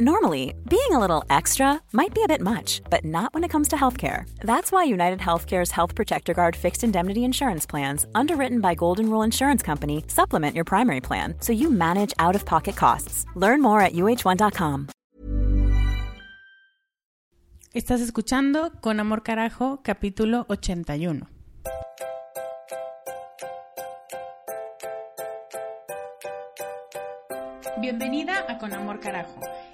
Normally, being a little extra might be a bit much, but not when it comes to healthcare. That's why United Healthcare's Health Protector Guard fixed indemnity insurance plans, underwritten by Golden Rule Insurance Company, supplement your primary plan so you manage out of pocket costs. Learn more at uh1.com. Estás escuchando Con Amor Carajo, capítulo 81. Bienvenida a Con Amor Carajo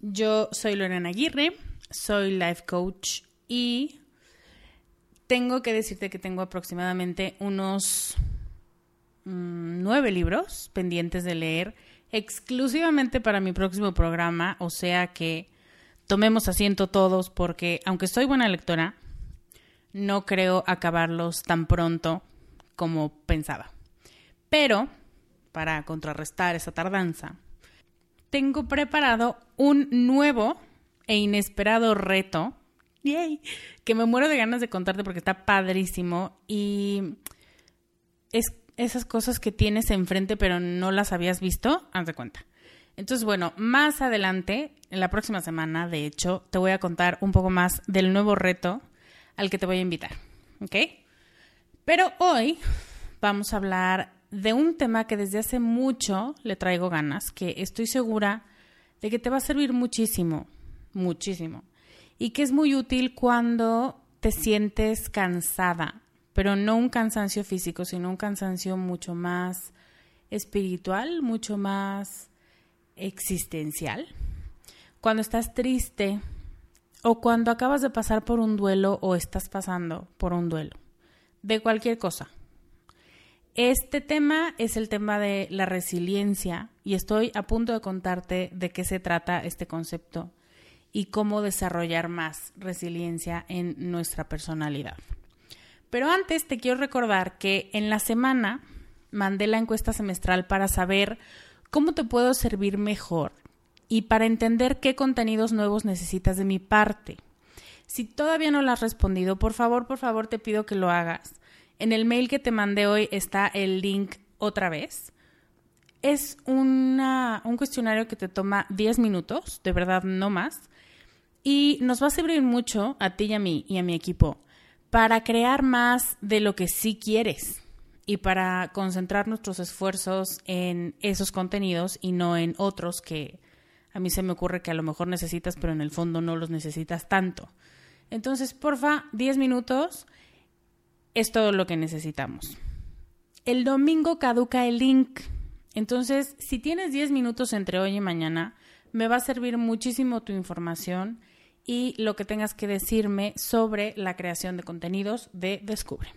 Yo soy Lorena Aguirre, soy life coach y tengo que decirte que tengo aproximadamente unos mm, nueve libros pendientes de leer exclusivamente para mi próximo programa, o sea que tomemos asiento todos porque aunque soy buena lectora, no creo acabarlos tan pronto como pensaba. Pero, para contrarrestar esa tardanza, tengo preparado un nuevo e inesperado reto. ¡Yay! Que me muero de ganas de contarte porque está padrísimo. Y es esas cosas que tienes enfrente pero no las habías visto, haz de cuenta. Entonces, bueno, más adelante, en la próxima semana, de hecho, te voy a contar un poco más del nuevo reto al que te voy a invitar. ¿Ok? Pero hoy vamos a hablar de un tema que desde hace mucho le traigo ganas, que estoy segura de que te va a servir muchísimo, muchísimo, y que es muy útil cuando te sientes cansada, pero no un cansancio físico, sino un cansancio mucho más espiritual, mucho más existencial. Cuando estás triste o cuando acabas de pasar por un duelo o estás pasando por un duelo, de cualquier cosa. Este tema es el tema de la resiliencia y estoy a punto de contarte de qué se trata este concepto y cómo desarrollar más resiliencia en nuestra personalidad. Pero antes te quiero recordar que en la semana mandé la encuesta semestral para saber cómo te puedo servir mejor y para entender qué contenidos nuevos necesitas de mi parte. Si todavía no lo has respondido, por favor, por favor te pido que lo hagas en el mail que te mandé hoy está el link otra vez. Es una, un cuestionario que te toma 10 minutos, de verdad no más, y nos va a servir mucho a ti y a mí y a mi equipo para crear más de lo que sí quieres y para concentrar nuestros esfuerzos en esos contenidos y no en otros que a mí se me ocurre que a lo mejor necesitas, pero en el fondo no los necesitas tanto. Entonces, porfa, 10 minutos es todo lo que necesitamos. El domingo caduca el link. Entonces, si tienes 10 minutos entre hoy y mañana, me va a servir muchísimo tu información y lo que tengas que decirme sobre la creación de contenidos de Descubre.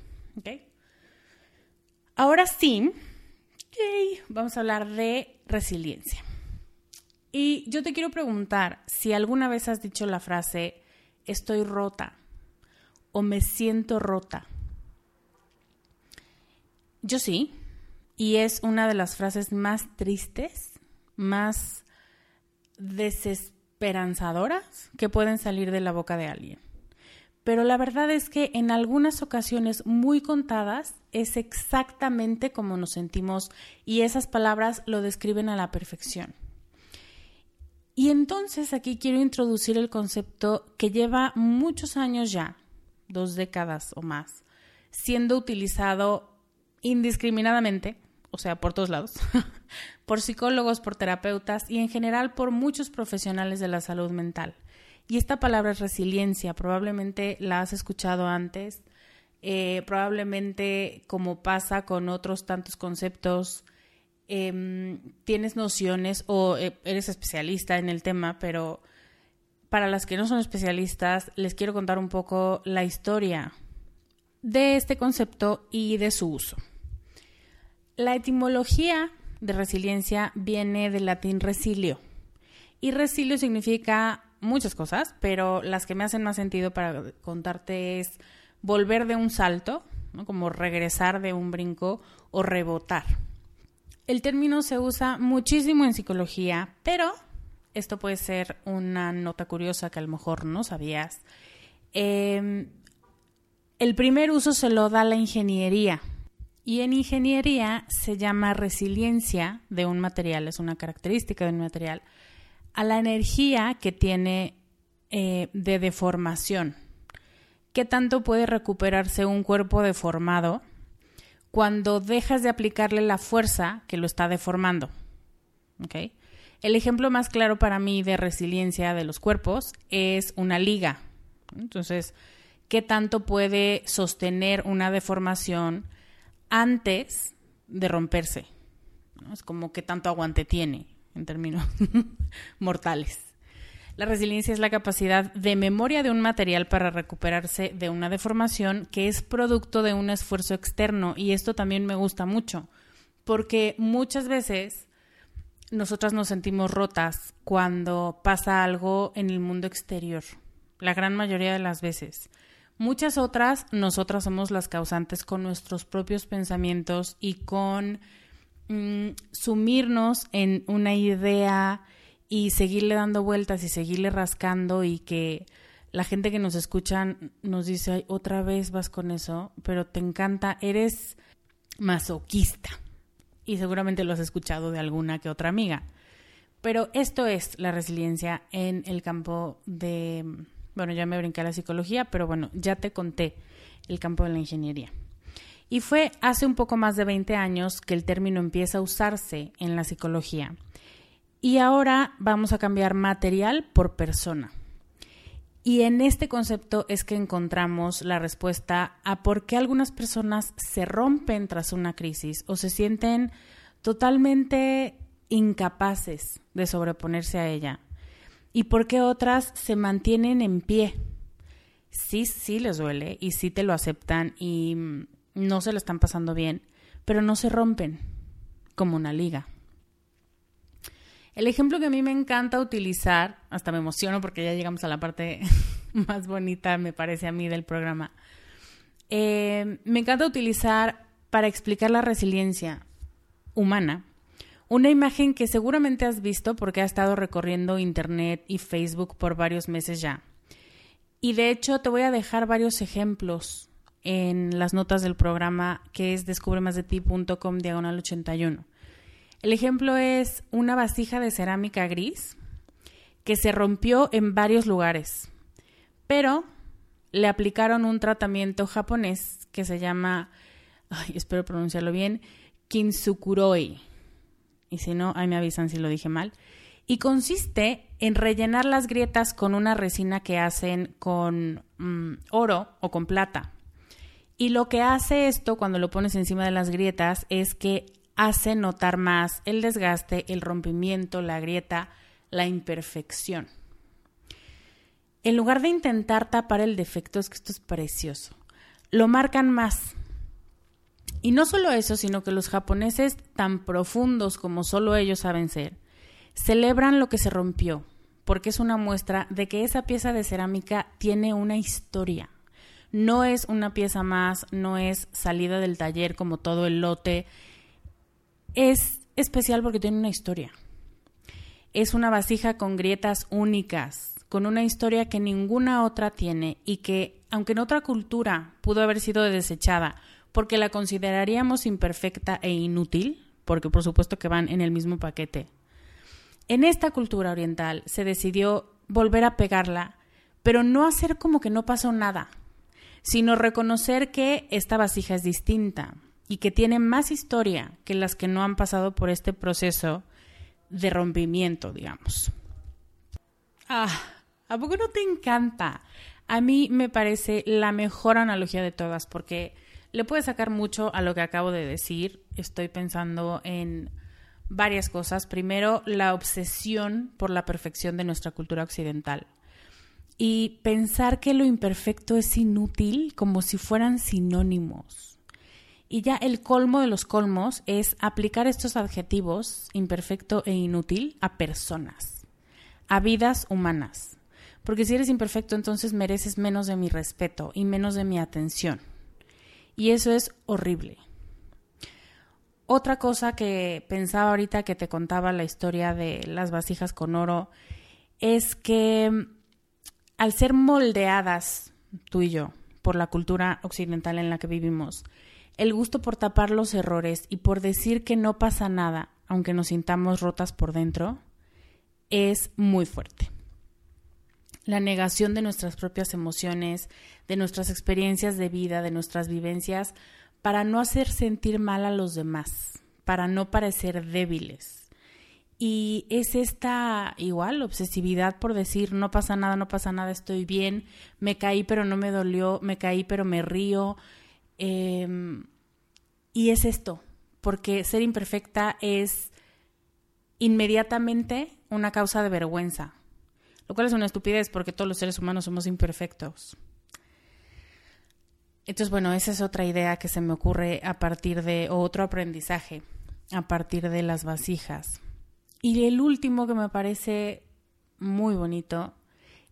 Ahora sí, vamos a hablar de resiliencia. Y yo te quiero preguntar si alguna vez has dicho la frase estoy rota o me siento rota yo sí, y es una de las frases más tristes, más desesperanzadoras que pueden salir de la boca de alguien. Pero la verdad es que en algunas ocasiones muy contadas es exactamente como nos sentimos y esas palabras lo describen a la perfección. Y entonces aquí quiero introducir el concepto que lleva muchos años ya, dos décadas o más, siendo utilizado indiscriminadamente, o sea, por todos lados, por psicólogos, por terapeutas y en general por muchos profesionales de la salud mental. Y esta palabra es resiliencia, probablemente la has escuchado antes, eh, probablemente como pasa con otros tantos conceptos, em, tienes nociones o eh, eres especialista en el tema, pero para las que no son especialistas, les quiero contar un poco la historia de este concepto y de su uso. La etimología de resiliencia viene del latín resilio. Y resilio significa muchas cosas, pero las que me hacen más sentido para contarte es volver de un salto, como regresar de un brinco o rebotar. El término se usa muchísimo en psicología, pero esto puede ser una nota curiosa que a lo mejor no sabías. Em, el primer uso se lo da la ingeniería. Y en ingeniería se llama resiliencia de un material, es una característica de un material, a la energía que tiene eh, de deformación. ¿Qué tanto puede recuperarse un cuerpo deformado cuando dejas de aplicarle la fuerza que lo está deformando? El ejemplo más claro para mí de resiliencia de los cuerpos es una liga. Entonces, ¿qué tanto puede sostener una deformación antes de romperse? Es como qué tanto aguante tiene en términos mortales. La resiliencia es la capacidad de memoria de un material para recuperarse de una deformación que es producto de un esfuerzo externo y esto también me gusta mucho porque muchas veces nosotras nos sentimos rotas cuando pasa algo en el mundo exterior, la gran mayoría de las veces. Muchas otras, nosotras somos las causantes con nuestros propios pensamientos y con Mm, sumirnos en una idea y seguirle dando vueltas y seguirle rascando y que la gente que nos escucha nos dice, otra vez vas con eso, pero te encanta, eres masoquista. Y seguramente lo has escuchado de alguna que otra amiga. Pero esto es la resiliencia en el campo de, bueno, ya me brinqué a la psicología, pero bueno, ya te conté el campo de la ingeniería. Y fue hace un poco más de 20 años que el término empieza a usarse en la psicología. Y ahora vamos a cambiar material por persona. Y en este concepto es que encontramos la respuesta a por qué algunas personas se rompen tras una crisis o se sienten totalmente incapaces de sobreponerse a ella y por qué otras se mantienen en pie. Sí, sí les duele y sí te lo aceptan y no se lo están pasando bien, pero no se rompen como una liga. El ejemplo que a mí me encanta utilizar, hasta me emociono porque ya llegamos a la parte más bonita, me parece a mí, del programa. Eh, me encanta utilizar para explicar la resiliencia humana una imagen que seguramente has visto porque ha estado recorriendo Internet y Facebook por varios meses ya. Y de hecho te voy a dejar varios ejemplos en las notas del programa que es descubremasdeti.com diagonal 81. El ejemplo es una vasija de cerámica gris que se rompió en varios lugares, pero le aplicaron un tratamiento japonés que se llama, espero pronunciarlo bien, Kinsukuroi. Y si no, ahí me avisan si lo dije mal. Y consiste en rellenar las grietas con una resina que hacen con mm, oro o con plata. Y lo que hace esto cuando lo pones encima de las grietas es que hace notar más el desgaste, el rompimiento, la grieta, la imperfección. En lugar de intentar tapar el defecto, es que esto es precioso, lo marcan más. Y no solo eso, sino que los japoneses, tan profundos como solo ellos saben ser, celebran lo que se rompió, porque es una muestra de que esa pieza de cerámica tiene una historia no es una pieza más, no es salida del taller como todo el lote. Es especial porque tiene una historia. Es una vasija con grietas únicas, con una historia que ninguna otra tiene y que, aunque en otra cultura pudo haber sido desechada porque la consideraríamos imperfecta e inútil, porque por supuesto que van en el mismo paquete, en esta cultura oriental se decidió volver a pegarla, pero no hacer como que no pasó nada, sino reconocer que esta vasija es distinta y que tiene más historia que las que no han pasado por este proceso de rompimiento, digamos. Ah, ¿a poco no te encanta? A mí me parece la mejor analogía de todas porque le puede sacar mucho a lo que acabo de decir. Estoy pensando en varias cosas. Primero, la obsesión por la perfección de nuestra cultura occidental. Y pensar que lo imperfecto es inútil como si fueran sinónimos. Y ya el colmo de los colmos es aplicar estos adjetivos, imperfecto e inútil, a personas, a vidas humanas. Porque si eres imperfecto, entonces mereces menos de mi respeto y menos de mi atención. Y eso es horrible. Otra cosa que pensaba ahorita que te contaba la historia de las vasijas con oro es que mm, al ser moldeadas, tú y yo, por la cultura occidental en la que vivimos, el gusto por tapar los errores y por decir que no pasa nada, aunque nos sintamos rotas por dentro, es muy fuerte. La negación de nuestras propias emociones, de nuestras experiencias de vida, de nuestras vivencias, para no hacer sentir mal a los demás, para no parecer débiles. Y es esta igual obsesividad por decir no pasa nada, no pasa nada, estoy bien, me caí pero no me dolió, me caí pero me río. Em, y es esto, porque ser imperfecta es inmediatamente una causa de vergüenza, lo cual es una estupidez porque todos los seres humanos somos imperfectos. Entonces, bueno, esa es otra idea que se me ocurre a partir de, o otro aprendizaje a partir de las vasijas. Y el último que me parece muy bonito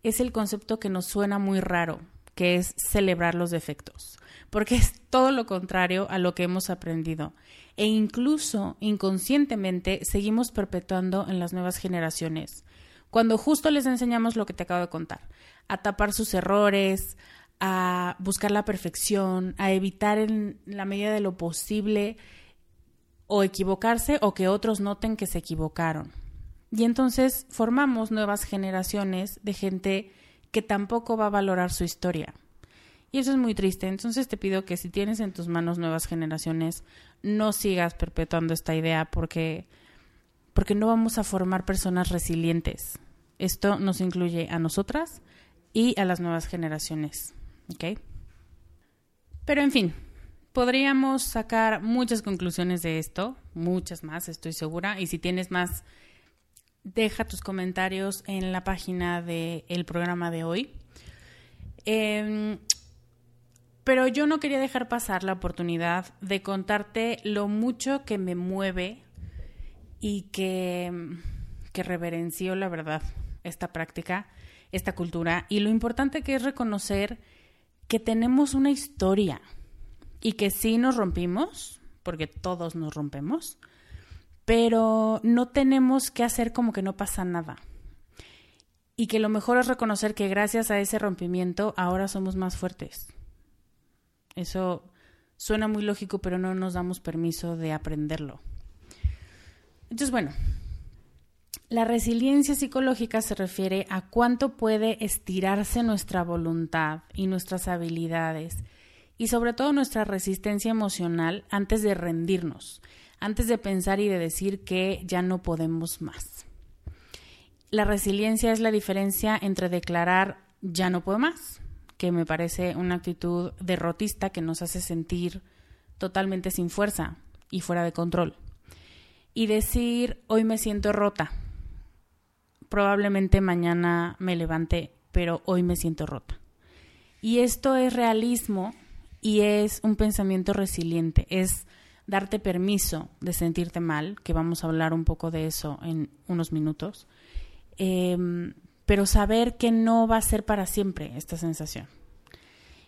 es el concepto que nos suena muy raro, que es celebrar los defectos, porque es todo lo contrario a lo que hemos aprendido e incluso inconscientemente seguimos perpetuando en las nuevas generaciones, cuando justo les enseñamos lo que te acabo de contar, a tapar sus errores, a buscar la perfección, a evitar en la medida de lo posible o equivocarse o que otros noten que se equivocaron. Y entonces formamos nuevas generaciones de gente que tampoco va a valorar su historia. Y eso es muy triste. Entonces te pido que si tienes en tus manos nuevas generaciones, no sigas perpetuando esta idea porque porque no vamos a formar personas resilientes. Esto nos incluye a nosotras y a las nuevas generaciones. Pero en fin, podríamos sacar muchas conclusiones de esto, muchas más, estoy segura, y si tienes más, deja tus comentarios en la página del programa de hoy. Em, pero yo no quería dejar pasar la oportunidad de contarte lo mucho que me mueve y que, que reverencio, la verdad, esta práctica, esta cultura, y lo importante que es reconocer que tenemos una historia y que sí nos rompimos, porque todos nos rompemos, pero no tenemos que hacer como que no pasa nada. Y que lo mejor es reconocer que gracias a ese rompimiento ahora somos más fuertes. Eso suena muy lógico, pero no nos damos permiso de aprenderlo. Entonces, bueno, la resiliencia psicológica se refiere a cuánto puede estirarse nuestra voluntad y nuestras habilidades y sobre todo nuestra resistencia emocional antes de rendirnos, antes de pensar y de decir que ya no podemos más. La resiliencia es la diferencia entre declarar ya no puedo más, que me parece una actitud derrotista que nos hace sentir totalmente sin fuerza y fuera de control, y decir hoy me siento rota, probablemente mañana me levante, pero hoy me siento rota. Y esto es realismo y es un pensamiento resiliente, es darte permiso de sentirte mal, que vamos a hablar un poco de eso en unos minutos, em, pero saber que no va a ser para siempre esta sensación.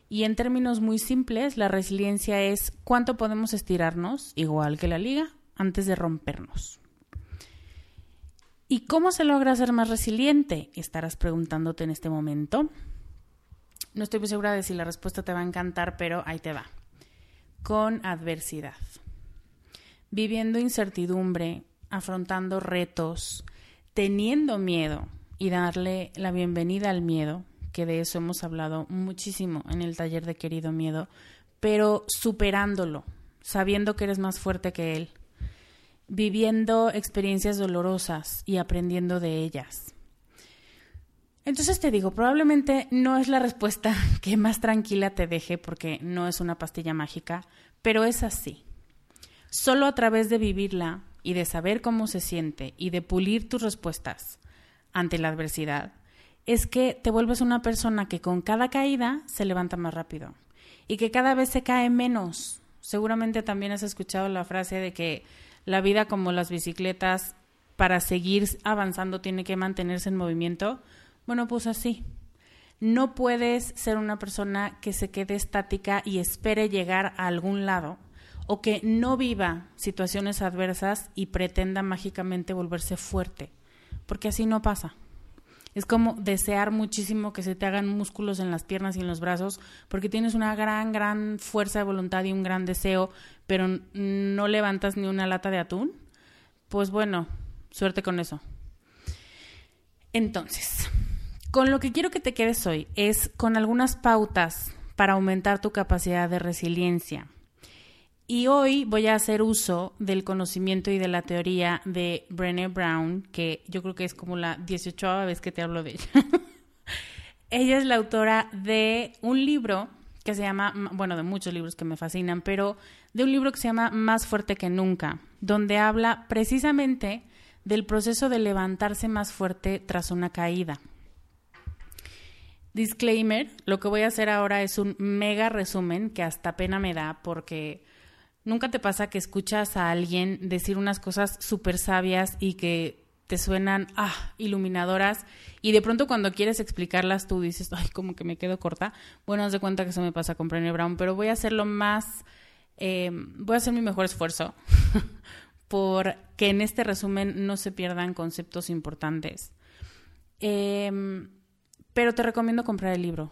Y en términos muy simples, la resiliencia es cuánto podemos estirarnos, igual que la liga, antes de rompernos. ¿Y cómo se logra ser más resiliente? Estarás preguntándote en este momento. No estoy muy segura de si la respuesta te va a encantar, pero ahí te va. Con adversidad. Viviendo incertidumbre, afrontando retos, teniendo miedo y darle la bienvenida al miedo, que de eso hemos hablado muchísimo en el taller de querido miedo, pero superándolo, sabiendo que eres más fuerte que él, viviendo experiencias dolorosas y aprendiendo de ellas. Entonces te digo, probablemente no es la respuesta que más tranquila te deje porque no es una pastilla mágica, pero es así. Solo a través de vivirla y de saber cómo se siente y de pulir tus respuestas ante la adversidad, es que te vuelves una persona que con cada caída se levanta más rápido y que cada vez se cae menos. Seguramente también has escuchado la frase de que la vida como las bicicletas, para seguir avanzando, tiene que mantenerse en movimiento. Bueno, pues así. No puedes ser una persona que se quede estática y espere llegar a algún lado o que no viva situaciones adversas y pretenda mágicamente volverse fuerte, porque así no pasa. Es como desear muchísimo que se te hagan músculos en las piernas y en los brazos, porque tienes una gran, gran fuerza de voluntad y un gran deseo, pero no levantas ni una lata de atún. Pues bueno, suerte con eso. Entonces, con lo que quiero que te quedes hoy es con algunas pautas para aumentar tu capacidad de resiliencia. Y hoy voy a hacer uso del conocimiento y de la teoría de Brené Brown, que yo creo que es como la 18 vez que te hablo de ella. ella es la autora de un libro que se llama, bueno, de muchos libros que me fascinan, pero de un libro que se llama Más fuerte que nunca, donde habla precisamente del proceso de levantarse más fuerte tras una caída. Disclaimer, lo que voy a hacer ahora es un mega resumen que hasta pena me da porque ¿Nunca te pasa que escuchas a alguien decir unas cosas súper sabias y que te suenan ah, iluminadoras y de pronto cuando quieres explicarlas tú dices, ay, como que me quedo corta? Bueno, haz de cuenta que eso me pasa con Brené Brown, pero voy a hacerlo más, em, voy a hacer mi mejor esfuerzo por que en este resumen no se pierdan conceptos importantes. Em, pero te recomiendo comprar el libro,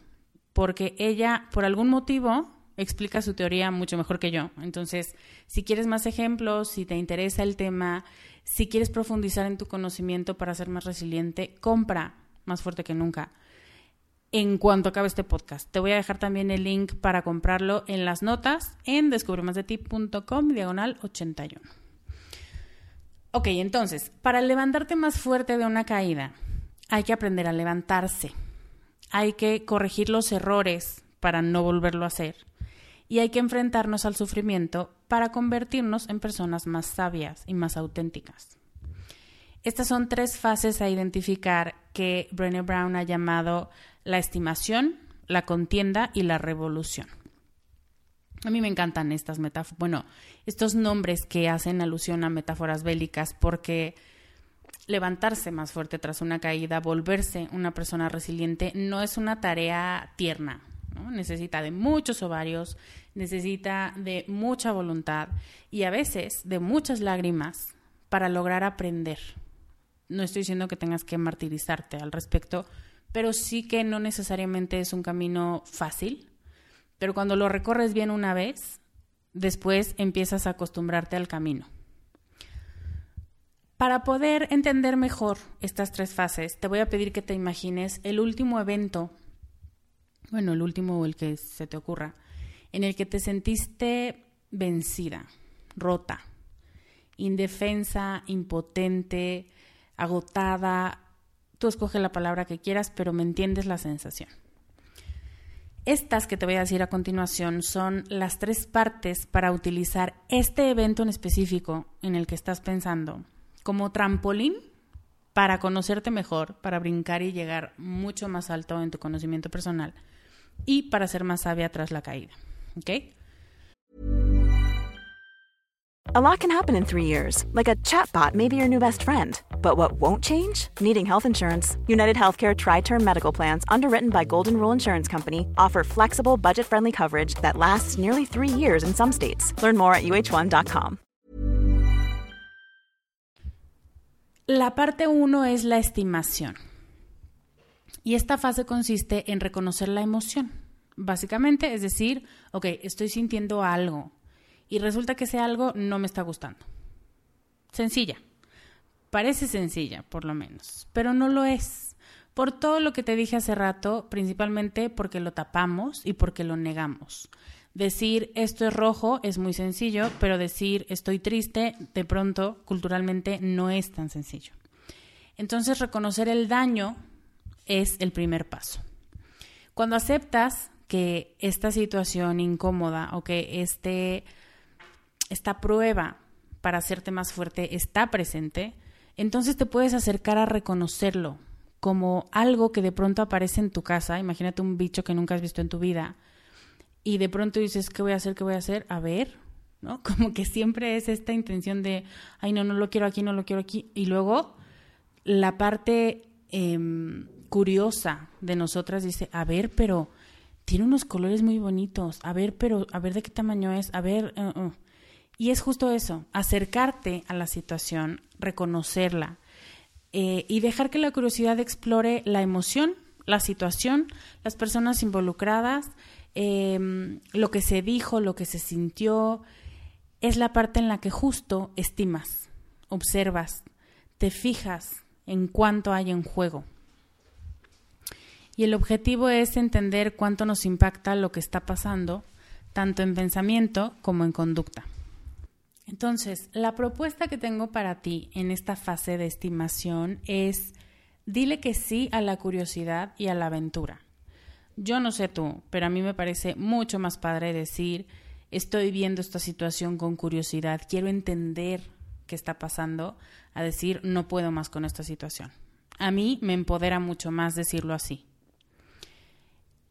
porque ella, por algún motivo, explica su teoría mucho mejor que yo. Entonces, si quieres más ejemplos, si te interesa el tema, si quieres profundizar en tu conocimiento para ser más resiliente, compra más fuerte que nunca. En cuanto acabe este podcast, te voy a dejar también el link para comprarlo en las notas en descubremasdeti.com diagonal 81. Ok, entonces, para levantarte más fuerte de una caída, hay que aprender a levantarse. Hay que corregir los errores para no volverlo a hacer y hay que enfrentarnos al sufrimiento para convertirnos en personas más sabias y más auténticas. Estas son tres fases a identificar que Brené Brown ha llamado la estimación, la contienda y la revolución. A mí me encantan estas metáforas, bueno, estos nombres que hacen alusión a metáforas bélicas porque levantarse más fuerte tras una caída, volverse una persona resiliente, no es una tarea tierna, Necesita de muchos ovarios, necesita de mucha voluntad y a veces de muchas lágrimas para lograr aprender. No estoy diciendo que tengas que martirizarte al respecto, pero sí que no necesariamente es un camino fácil, pero cuando lo recorres bien una vez, después empiezas a acostumbrarte al camino. Para poder entender mejor estas tres fases, te voy a pedir que te imagines el último evento bueno, el último o el que se te ocurra, en el que te sentiste vencida, rota, indefensa, impotente, agotada, tú escoge la palabra que quieras, pero me entiendes la sensación. Estas que te voy a decir a continuación son las tres partes para utilizar este evento en específico en el que estás pensando como trampolín para conocerte mejor, para brincar y llegar mucho más alto en tu conocimiento personal y para ser más sabia tras la caída. ¿Ok? A lot can happen in three years, like a chatbot may be your new best friend. But what won't change? Needing health insurance. United Healthcare Tri Term Medical Plans, underwritten by Golden Rule Insurance Company, offer flexible, budget friendly coverage that lasts nearly three years in some states. Learn more at uh1.com. La parte uno es la estimación. Y esta fase consiste en reconocer la emoción. Básicamente, es decir, ok, estoy sintiendo algo y resulta que ese algo no me está gustando. Sencilla. Parece sencilla, por lo menos, pero no lo es. Por todo lo que te dije hace rato, principalmente porque lo tapamos y porque lo negamos. Decir esto es rojo es muy sencillo, pero decir estoy triste de pronto culturalmente no es tan sencillo. Entonces reconocer el daño es el primer paso. Cuando aceptas que esta situación incómoda o que este, esta prueba para hacerte más fuerte está presente, entonces te puedes acercar a reconocerlo como algo que de pronto aparece en tu casa. Imagínate un bicho que nunca has visto en tu vida y de pronto dices, ¿qué voy a hacer? ¿Qué voy a hacer? A ver, ¿no? Como que siempre es esta intención de, ay, no, no lo quiero aquí, no lo quiero aquí. Y luego la parte em, curiosa de nosotras dice, a ver, pero tiene unos colores muy bonitos, a ver, pero a ver de qué tamaño es, a ver, uh, uh". y es justo eso, acercarte a la situación, reconocerla eh, y dejar que la curiosidad explore la emoción, la situación, las personas involucradas, em, lo que se dijo, lo que se sintió, es la parte en la que justo estimas, observas, te fijas en cuánto hay en juego. Y el objetivo es entender cuánto nos impacta lo que está pasando, tanto en pensamiento como en conducta. Entonces, la propuesta que tengo para ti en esta fase de estimación es dile que sí a la curiosidad y a la aventura. Yo no sé tú, pero a mí me parece mucho más padre decir estoy viendo esta situación con curiosidad, quiero entender qué está pasando, a decir no puedo más con esta situación. A mí me empodera mucho más decirlo así.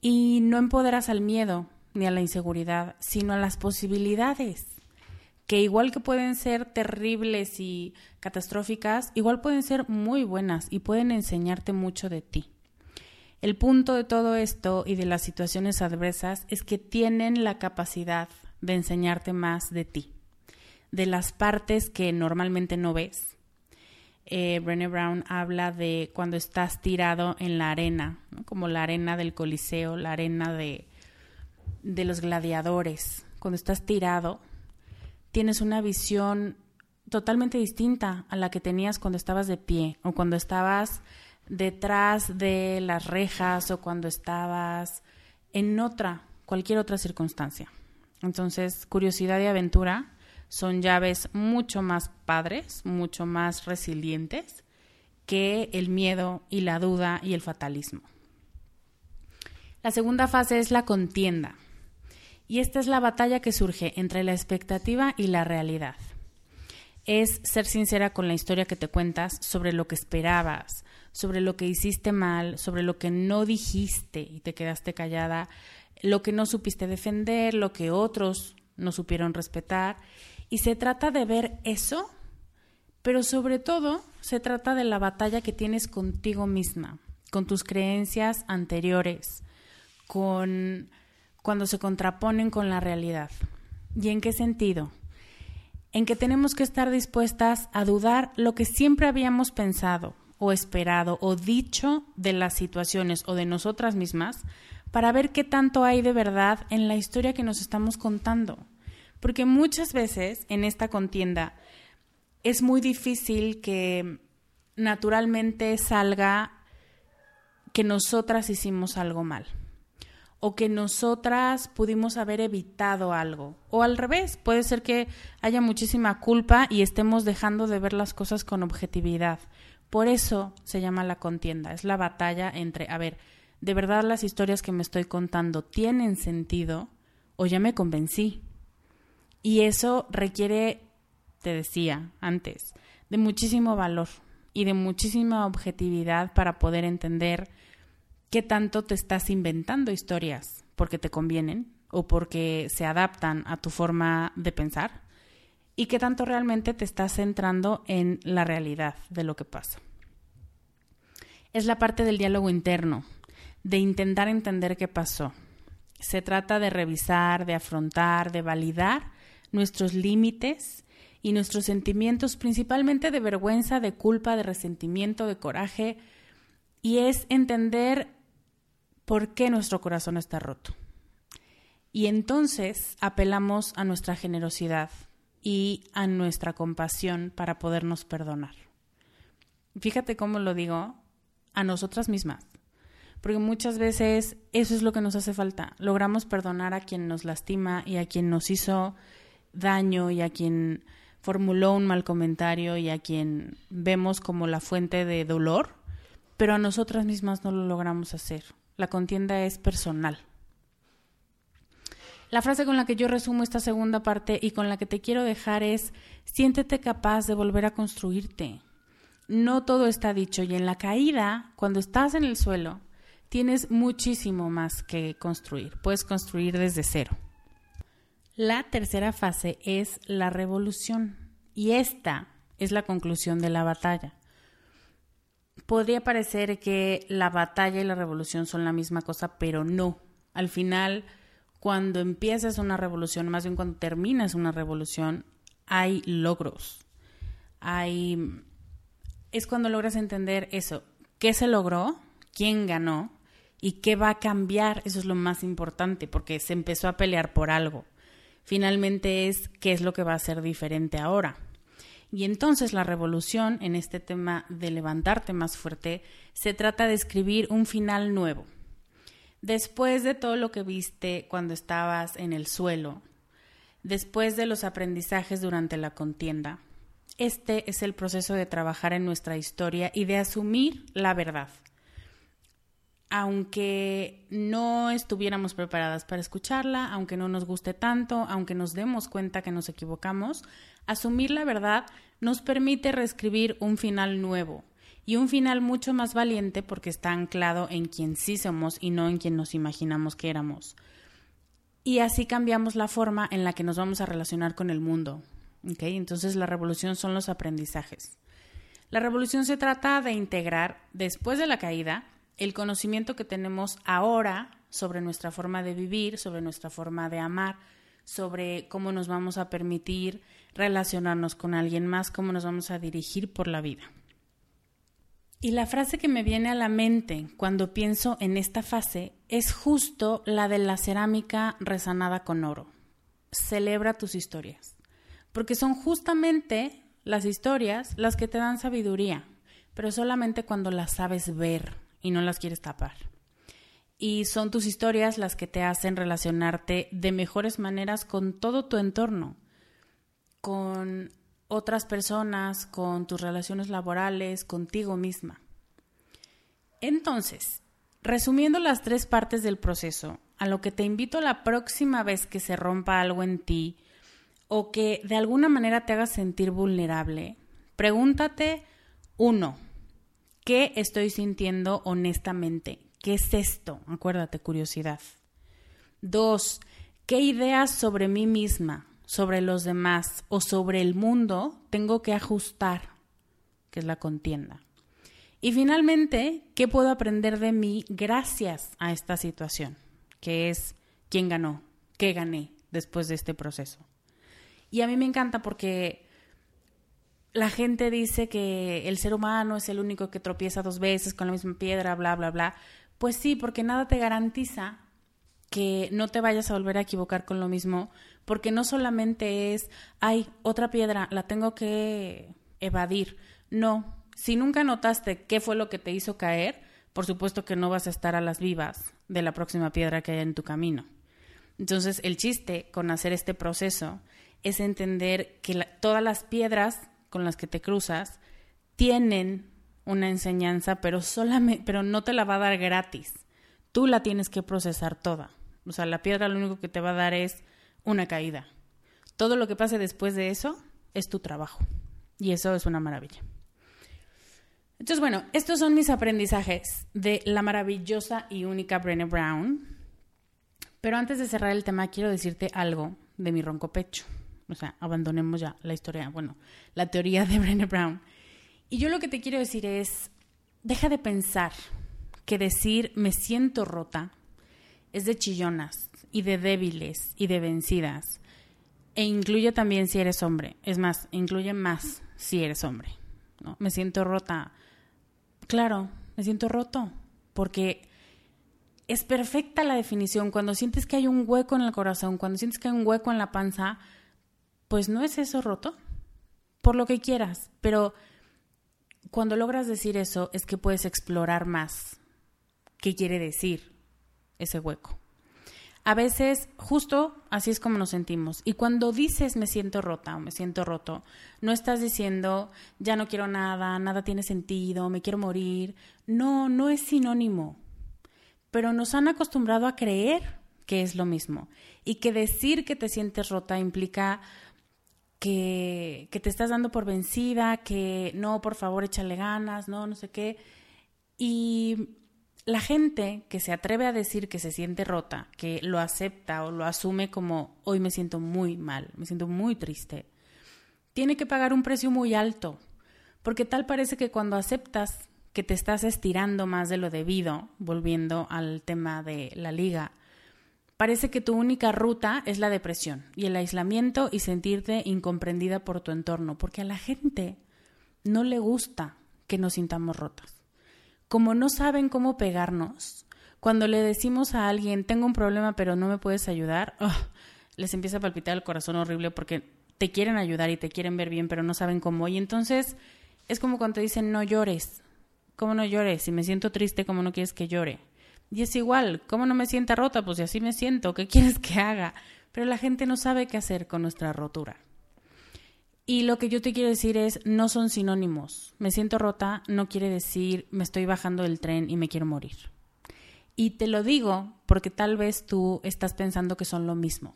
Y no empoderas al miedo ni a la inseguridad, sino a las posibilidades, que igual que pueden ser terribles y catastróficas, igual pueden ser muy buenas y pueden enseñarte mucho de ti. El punto de todo esto y de las situaciones adversas es que tienen la capacidad de enseñarte más de ti, de las partes que normalmente no ves, eh, Brené Brown habla de cuando estás tirado en la arena, como la arena del Coliseo, la arena de, de los gladiadores. Cuando estás tirado, tienes una visión totalmente distinta a la que tenías cuando estabas de pie o cuando estabas detrás de las rejas o cuando estabas en otra, cualquier otra circunstancia. Entonces, curiosidad y aventura son llaves mucho más padres, mucho más resilientes que el miedo y la duda y el fatalismo. La segunda fase es la contienda. Y esta es la batalla que surge entre la expectativa y la realidad. Es ser sincera con la historia que te cuentas sobre lo que esperabas, sobre lo que hiciste mal, sobre lo que no dijiste y te quedaste callada, lo que no supiste defender, lo que otros no supieron respetar y se trata de ver eso, pero sobre todo se trata de la batalla que tienes contigo misma, con tus creencias anteriores, con cuando se contraponen con la realidad. ¿Y en qué sentido? En que tenemos que estar dispuestas a dudar lo que siempre habíamos pensado o esperado o dicho de las situaciones o de nosotras mismas para ver qué tanto hay de verdad en la historia que nos estamos contando. Porque muchas veces en esta contienda es muy difícil que naturalmente salga que nosotras hicimos algo mal o que nosotras pudimos haber evitado algo. O al revés, puede ser que haya muchísima culpa y estemos dejando de ver las cosas con objetividad. Por eso se llama la contienda, es la batalla entre, a ver, ¿de verdad las historias que me estoy contando tienen sentido o ya me convencí? Y eso requiere, te decía antes, de muchísimo valor y de muchísima objetividad para poder entender qué tanto te estás inventando historias porque te convienen o porque se adaptan a tu forma de pensar y qué tanto realmente te estás centrando en la realidad de lo que pasa. Es la parte del diálogo interno, de intentar entender qué pasó. Se trata de revisar, de afrontar, de validar nuestros límites y nuestros sentimientos, principalmente de vergüenza, de culpa, de resentimiento, de coraje, y es entender por qué nuestro corazón está roto. Y entonces apelamos a nuestra generosidad y a nuestra compasión para podernos perdonar. Fíjate cómo lo digo, a nosotras mismas. Porque muchas veces eso es lo que nos hace falta. Logramos perdonar a quien nos lastima y a quien nos hizo daño y a quien formuló un mal comentario y a quien vemos como la fuente de dolor, pero a nosotras mismas no lo logramos hacer. La contienda es personal. La frase con la que yo resumo esta segunda parte y con la que te quiero dejar es, siéntete capaz de volver a construirte. No todo está dicho y en la caída, cuando estás en el suelo, tienes muchísimo más que construir. Puedes construir desde cero. La tercera fase es la revolución y esta es la conclusión de la batalla. Podría parecer que la batalla y la revolución son la misma cosa, pero no. Al final, cuando empiezas una revolución, más bien cuando terminas una revolución, hay logros. Hay es cuando logras entender eso, qué se logró, quién ganó y qué va a cambiar, eso es lo más importante, porque se empezó a pelear por algo. Finalmente es qué es lo que va a ser diferente ahora. Y entonces la revolución en este tema de levantarte más fuerte se trata de escribir un final nuevo Después de todo lo que viste cuando estabas en el suelo, después de los aprendizajes durante la contienda, este es el proceso de trabajar en nuestra historia y de asumir la verdad. Aunque no estuviéramos preparadas para escucharla, aunque no nos guste tanto, aunque nos demos cuenta que nos equivocamos, asumir la verdad nos permite reescribir un final nuevo, y un final mucho más valiente porque está anclado en quien sí somos y no en quien nos imaginamos que éramos. Y así cambiamos la forma en la que nos vamos a relacionar con el mundo. Entonces la revolución son los aprendizajes. La revolución se trata de integrar, después de la caída, el conocimiento que tenemos ahora sobre nuestra forma de vivir, sobre nuestra forma de amar, sobre cómo nos vamos a permitir relacionarnos con alguien más, cómo nos vamos a dirigir por la vida. Y la frase que me viene a la mente cuando pienso en esta fase es justo la de la cerámica rezanada con oro. Celebra tus historias, porque son justamente las historias las que te dan sabiduría, pero solamente cuando las sabes ver y no las quieres tapar. Y son tus historias las que te hacen relacionarte de mejores maneras con todo tu entorno, con otras personas, con tus relaciones laborales, contigo misma. Entonces, resumiendo las tres partes del proceso, a lo que te invito la próxima vez que se rompa algo en ti o que de alguna manera te haga sentir vulnerable, pregúntate, uno, ¿qué estoy sintiendo honestamente? ¿Qué es esto? Acuérdate, curiosidad. Dos, ¿qué ideas sobre mí misma sobre los demás o sobre el mundo tengo que ajustar, que es la contienda. Y finalmente, ¿qué puedo aprender de mí gracias a esta situación? Que es quién ganó, qué gané después de este proceso. Y a mí me encanta porque la gente dice que el ser humano es el único que tropieza dos veces con la misma piedra, bla, bla, bla. Pues sí, porque nada te garantiza que no te vayas a volver a equivocar con lo mismo, porque no solamente es, ay, otra piedra, la tengo que evadir. No, si nunca notaste qué fue lo que te hizo caer, por supuesto que no vas a estar a las vivas de la próxima piedra que haya en tu camino. Entonces, el chiste con hacer este proceso es entender que todas las piedras con las que te cruzas tienen una enseñanza, pero solamente, pero no te la va a dar gratis. Tú la tienes que procesar toda. O sea, la piedra lo único que te va a dar es una caída. Todo lo que pase después de eso es tu trabajo. Y eso es una maravilla. Entonces, bueno, estos son mis aprendizajes de la maravillosa y única Brené Brown. Pero antes de cerrar el tema, quiero decirte algo de mi ronco pecho. O sea, abandonemos ya la historia, bueno, la teoría de Brené Brown. Y yo lo que te quiero decir es, deja de pensar que decir me siento rota es de chillonas y de débiles y de vencidas. E incluye también si eres hombre. Es más, incluye más si eres hombre. ¿no? Me siento rota. Claro, me siento roto. Porque es perfecta la definición. Cuando sientes que hay un hueco en el corazón, cuando sientes que hay un hueco en la panza, pues no es eso roto. Por lo que quieras. Pero cuando logras decir eso, es que puedes explorar más qué quiere decir ese hueco. A veces justo así es como nos sentimos. Y cuando dices me siento rota o me siento roto, no estás diciendo ya no quiero nada, nada tiene sentido, me quiero morir. No, no es sinónimo. Pero nos han acostumbrado a creer que es lo mismo y que decir que te sientes rota implica que, te estás dando por vencida, que no, por favor, échale ganas, no, no sé qué. Y la gente que se atreve a decir que se siente rota, que lo acepta o lo asume como hoy me siento muy mal, me siento muy triste, tiene que pagar un precio muy alto, porque tal parece que cuando aceptas que te estás estirando más de lo debido, volviendo al tema de la liga, parece que tu única ruta es la depresión y el aislamiento y sentirte incomprendida por tu entorno, porque a la gente no le gusta que nos sintamos rotas como no saben cómo pegarnos, cuando le decimos a alguien, tengo un problema pero no me puedes ayudar, les empieza a palpitar el corazón horrible porque te quieren ayudar y te quieren ver bien pero no saben cómo. Y entonces es como cuando te dicen, no llores. ¿Cómo no llores? Si me siento triste, ¿cómo no quieres que llore? Y es igual, ¿cómo no me sienta rota? Pues si así me siento, ¿qué quieres que haga? Pero la gente no sabe qué hacer con nuestra rotura. Y lo que yo te quiero decir es, no son sinónimos. Me siento rota no quiere decir me estoy bajando del tren y me quiero morir. Y te lo digo porque tal vez tú estás pensando que son lo mismo.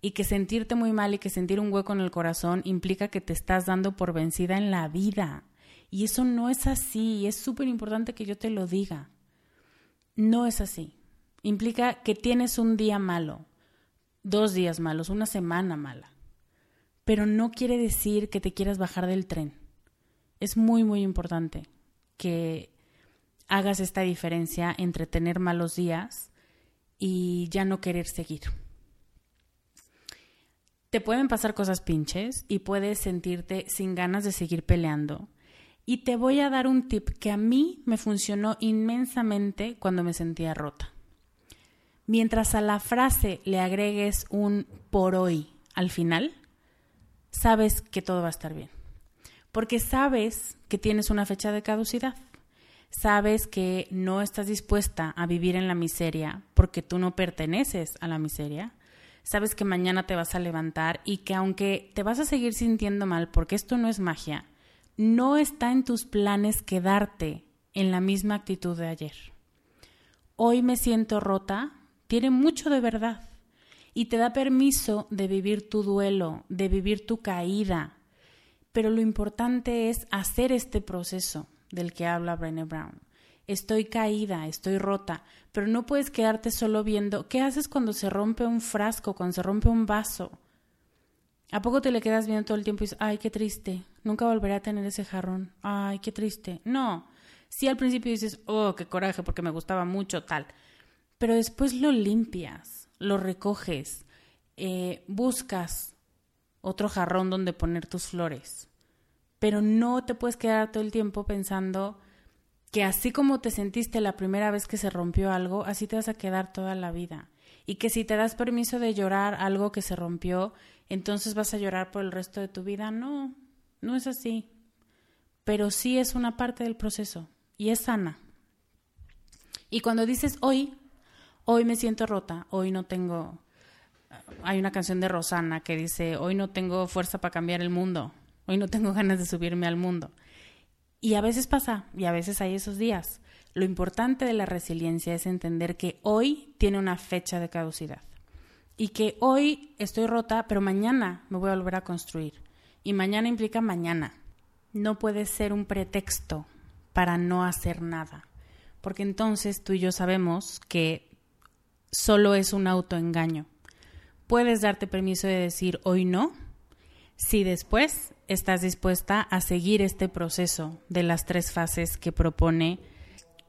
Y que sentirte muy mal y que sentir un hueco en el corazón implica que te estás dando por vencida en la vida. Y eso no es así. Y es súper importante que yo te lo diga. No es así. Implica que tienes un día malo, dos días malos, una semana mala pero no quiere decir que te quieras bajar del tren. Es muy, muy importante que hagas esta diferencia entre tener malos días y ya no querer seguir. Te pueden pasar cosas pinches y puedes sentirte sin ganas de seguir peleando. Y te voy a dar un tip que a mí me funcionó inmensamente cuando me sentía rota. Mientras a la frase le agregues un por hoy al final, sabes que todo va a estar bien. Porque sabes que tienes una fecha de caducidad. Sabes que no estás dispuesta a vivir en la miseria porque tú no perteneces a la miseria. Sabes que mañana te vas a levantar y que aunque te vas a seguir sintiendo mal porque esto no es magia, no está en tus planes quedarte en la misma actitud de ayer. Hoy me siento rota, tiene mucho de verdad y te da permiso de vivir tu duelo, de vivir tu caída. Pero lo importante es hacer este proceso del que habla Brené Brown. Estoy caída, estoy rota, pero no puedes quedarte solo viendo qué haces cuando se rompe un frasco, cuando se rompe un vaso. ¿A poco te le quedas viendo todo el tiempo y dices, ay, qué triste, nunca volveré a tener ese jarrón, ay, qué triste? No, sí al principio dices, oh, qué coraje porque me gustaba mucho tal, pero después lo limpias lo recoges, eh, buscas otro jarrón donde poner tus flores, pero no te puedes quedar todo el tiempo pensando que así como te sentiste la primera vez que se rompió algo, así te vas a quedar toda la vida. Y que si te das permiso de llorar algo que se rompió, entonces vas a llorar por el resto de tu vida. No, no es así. Pero sí es una parte del proceso y es sana. Y cuando dices hoy, hoy me siento rota, hoy no tengo... Hay una canción de Rosana que dice, hoy no tengo fuerza para cambiar el mundo, hoy no tengo ganas de subirme al mundo. Y a veces pasa, y a veces hay esos días. Lo importante de la resiliencia es entender que hoy tiene una fecha de caducidad y que hoy estoy rota, pero mañana me voy a volver a construir. Y mañana implica mañana. No puede ser un pretexto para no hacer nada, porque entonces tú y yo sabemos que solo es un autoengaño. Puedes darte permiso de decir hoy no si después estás dispuesta a seguir este proceso de las tres fases que propone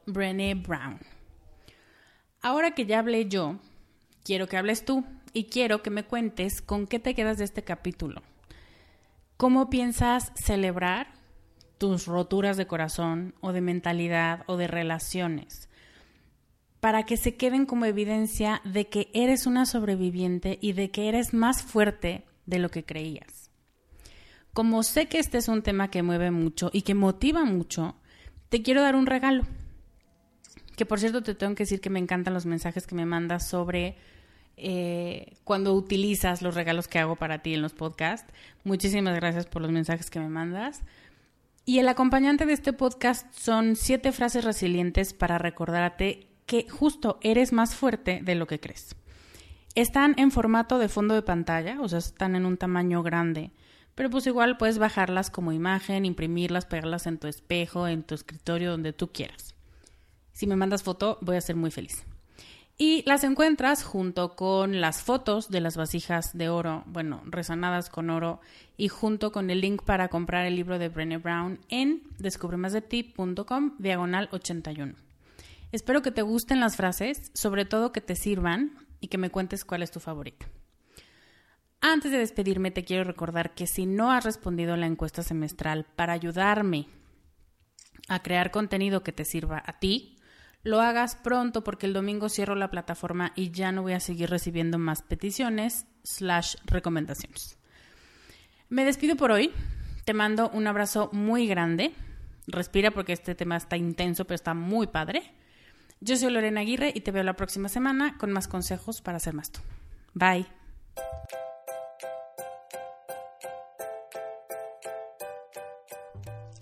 Brené Brown. Ahora que ya hablé yo, quiero que hables tú y quiero que me cuentes con qué te quedas de este capítulo. ¿Cómo piensas celebrar tus roturas de corazón o de mentalidad o de relaciones? Para que se queden como evidencia de que eres una sobreviviente y de que eres más fuerte de lo que creías. Como sé que este es un tema que mueve mucho y que motiva mucho, te quiero dar un regalo. Que por cierto te tengo que decir que me encantan los mensajes que me mandas sobre eh, cuando utilizas los regalos que hago para ti en los podcasts. Muchísimas gracias por los mensajes que me mandas. Y el acompañante de este podcast son siete frases resilientes para recordarte que justo eres más fuerte de lo que crees. Están en formato de fondo de pantalla, o sea, están en un tamaño grande, pero pues igual puedes bajarlas como imagen, imprimirlas, pegarlas en tu espejo, en tu escritorio, donde tú quieras. Si me mandas foto, voy a ser muy feliz. Y las encuentras junto con las fotos de las vasijas de oro, bueno, resanadas con oro, y junto con el link para comprar el libro de Brené Brown en descubremasdeti.com diagonal 81. Espero que te gusten las frases, sobre todo que te sirvan y que me cuentes cuál es tu favorita. Antes de despedirme, te quiero recordar que si no has respondido la encuesta semestral para ayudarme a crear contenido que te sirva a ti, lo hagas pronto porque el domingo cierro la plataforma y ya no voy a seguir recibiendo más peticiones slash recomendaciones. Me despido por hoy. Te mando un abrazo muy grande. Respira porque este tema está intenso, pero está muy padre. Yo soy Lorena Aguirre y te veo la próxima semana con más consejos para ser más tú. Bye.